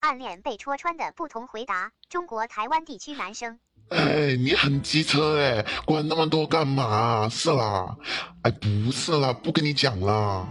暗恋被戳穿的不同回答。中国台湾地区男生，哎，你很机车，哎，管那么多干嘛？是啦，哎，不是啦，不跟你讲啦。